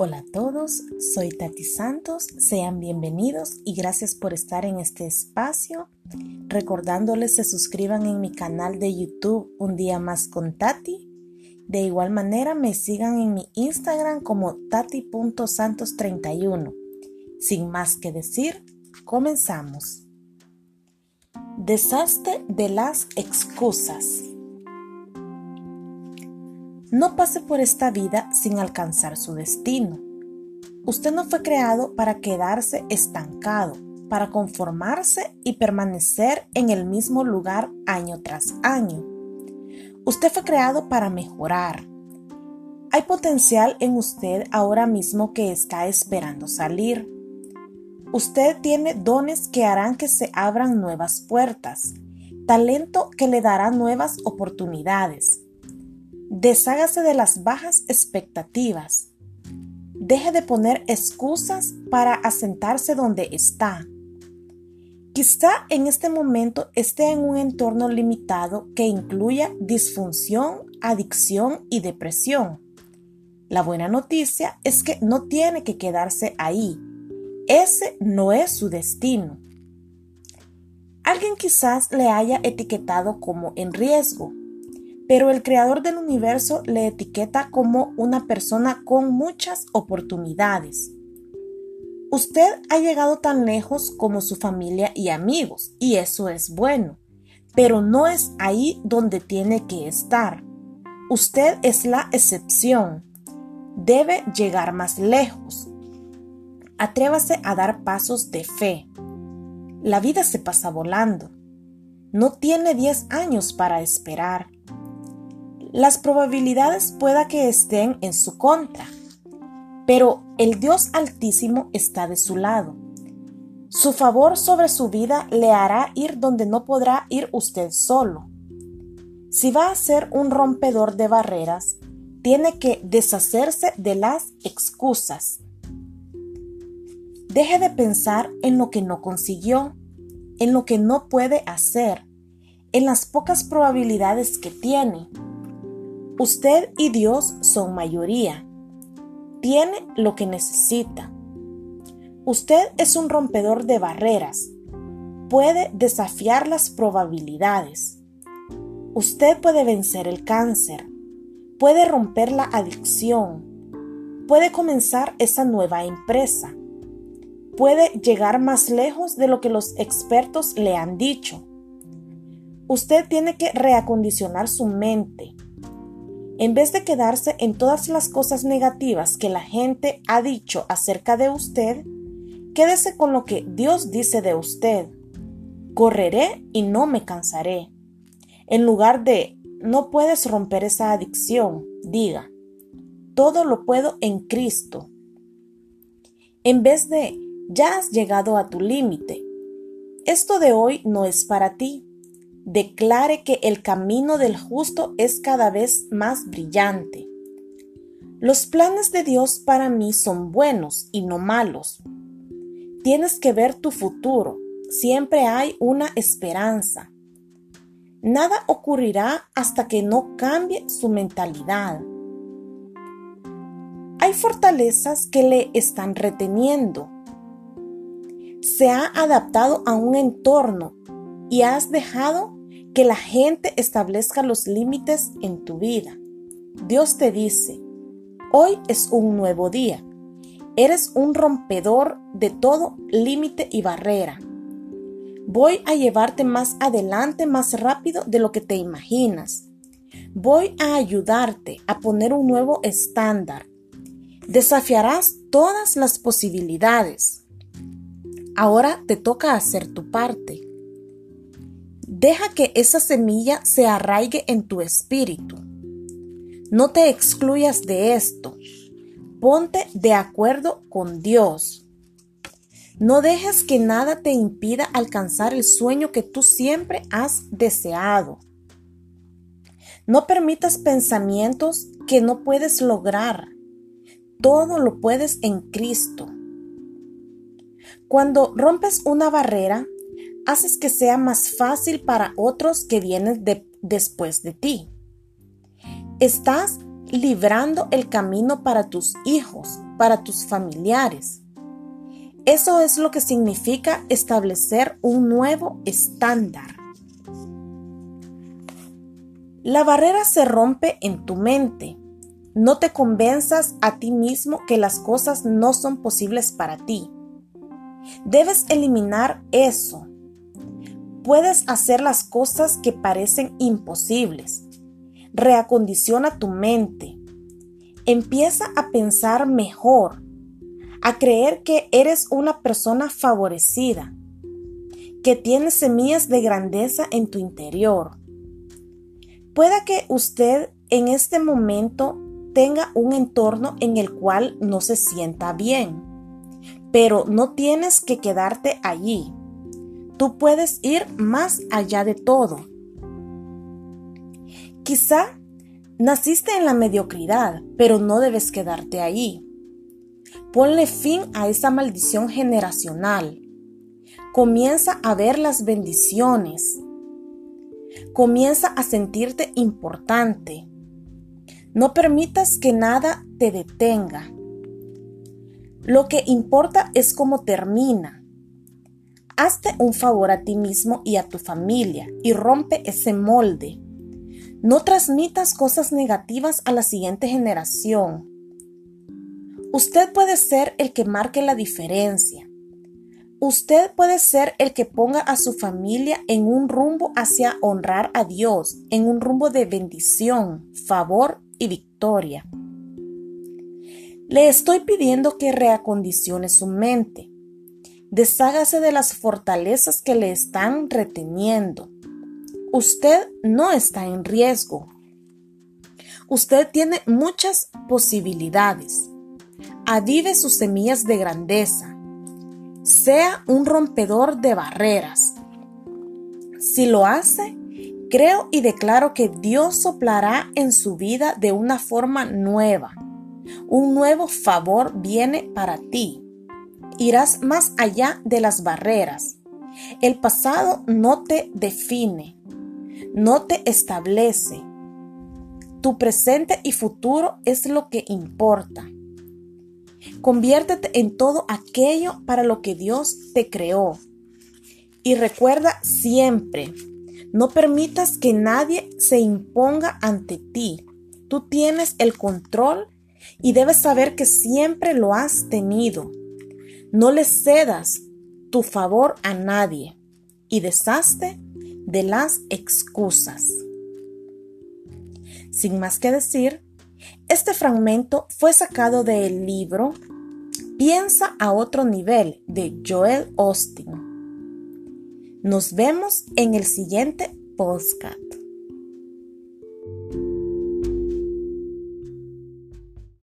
Hola a todos, soy Tati Santos, sean bienvenidos y gracias por estar en este espacio. Recordándoles se suscriban en mi canal de YouTube Un día más con Tati. De igual manera me sigan en mi Instagram como tati.santos31. Sin más que decir, comenzamos. Desastre de las excusas. No pase por esta vida sin alcanzar su destino. Usted no fue creado para quedarse estancado, para conformarse y permanecer en el mismo lugar año tras año. Usted fue creado para mejorar. Hay potencial en usted ahora mismo que está esperando salir. Usted tiene dones que harán que se abran nuevas puertas, talento que le dará nuevas oportunidades Deshágase de las bajas expectativas. Deje de poner excusas para asentarse donde está. Quizá en este momento esté en un entorno limitado que incluya disfunción, adicción y depresión. La buena noticia es que no tiene que quedarse ahí. Ese no es su destino. Alguien quizás le haya etiquetado como en riesgo, pero el creador del universo le etiqueta como una persona con muchas oportunidades. Usted ha llegado tan lejos como su familia y amigos, y eso es bueno, pero no es ahí donde tiene que estar. Usted es la excepción. Debe llegar más lejos. Atrévase a dar pasos de fe. La vida se pasa volando. No tiene 10 años para esperar las probabilidades pueda que estén en su contra, pero el Dios Altísimo está de su lado. Su favor sobre su vida le hará ir donde no podrá ir usted solo. Si va a ser un rompedor de barreras, tiene que deshacerse de las excusas. Deje de pensar en lo que no consiguió, en lo que no puede hacer, en las pocas probabilidades que tiene Usted y Dios son mayoría. Tiene lo que necesita. Usted es un rompedor de barreras. Puede desafiar las probabilidades. Usted puede vencer el cáncer. Puede romper la adicción. Puede comenzar esa nueva empresa. Puede llegar más lejos de lo que los expertos le han dicho. Usted tiene que reacondicionar su mente en vez de quedarse en todas las cosas negativas que la gente ha dicho acerca de usted, quédese con lo que Dios dice de usted. Correré y no me cansaré. En lugar de no puedes romper esa adicción, diga, todo lo puedo en Cristo. En vez de ya has llegado a tu límite, esto de hoy no es para ti declare que el camino del justo es cada vez más brillante. Los planes de Dios para mí son buenos y no malos. Tienes que ver tu futuro. Siempre hay una esperanza. Nada ocurrirá hasta que no cambie su mentalidad. Hay fortalezas que le están reteniendo. Se ha adaptado a un entorno y has dejado que la gente establezca los límites en tu vida. Dios te dice, hoy es un nuevo día. Eres un rompedor de todo límite y barrera. Voy a llevarte más adelante más rápido de lo que te imaginas. Voy a ayudarte a poner un nuevo estándar. Desafiarás todas las posibilidades. Ahora te toca hacer tu parte. Deja que esa semilla se arraigue en tu espíritu. No te excluyas de esto. Ponte de acuerdo con Dios. No dejes que nada te impida alcanzar el sueño que tú siempre has deseado. No permitas pensamientos que no puedes lograr. Todo lo puedes en Cristo. Cuando rompes una barrera, haces que sea más fácil para otros que vienen después de ti. Estás librando el camino para tus hijos para tus familiares. Eso es lo que significa establecer un nuevo estándar. La barrera se rompe en tu mente. No te convenzas a ti mismo que las cosas no son posibles para ti. Debes eliminar eso. Puedes hacer las cosas que parecen imposibles. Reacondiciona tu mente. Empieza a pensar mejor, a creer que eres una persona favorecida, que tienes semillas de grandeza en tu interior Pueda que usted en este momento tenga un entorno en el cual no se sienta bien, pero no tienes que quedarte allí. Tú puedes ir más allá de todo. Quizá naciste en la mediocridad, pero no debes quedarte allí. Ponle fin a esa maldición generacional. Comienza a ver las bendiciones Comienza a sentirte importante. No permitas que nada te detenga. Lo que importa es cómo termina. Hazte un favor a ti mismo y a tu familia y rompe ese molde. No transmitas cosas negativas a la siguiente generación. Usted puede ser el que marque la diferencia. Usted puede ser el que ponga a su familia en un rumbo hacia honrar a Dios, en un rumbo de bendición, favor y victoria. Le estoy pidiendo que reacondicione su mente. Deshágase de las fortalezas que le están reteniendo. Usted no está en riesgo. Usted tiene muchas posibilidades. Avive sus semillas de grandeza sea un rompedor de barreras. Si lo hace, creo y declaro que Dios soplará en su vida de una forma nueva. Un nuevo favor viene para ti. Irás más allá de las barreras. El pasado no te define, no te establece. Tu presente y futuro es lo que importa. Conviértete en todo aquello para lo que Dios te creó. Y recuerda siempre, no permitas que nadie se imponga ante ti. Tú tienes el control y debes saber que siempre lo has tenido. No le cedas tu favor a nadie y deshazte de las excusas. Sin más que decir, este fragmento fue sacado del libro Piensa a otro nivel de Joel Austin. Nos vemos en el siguiente podcast.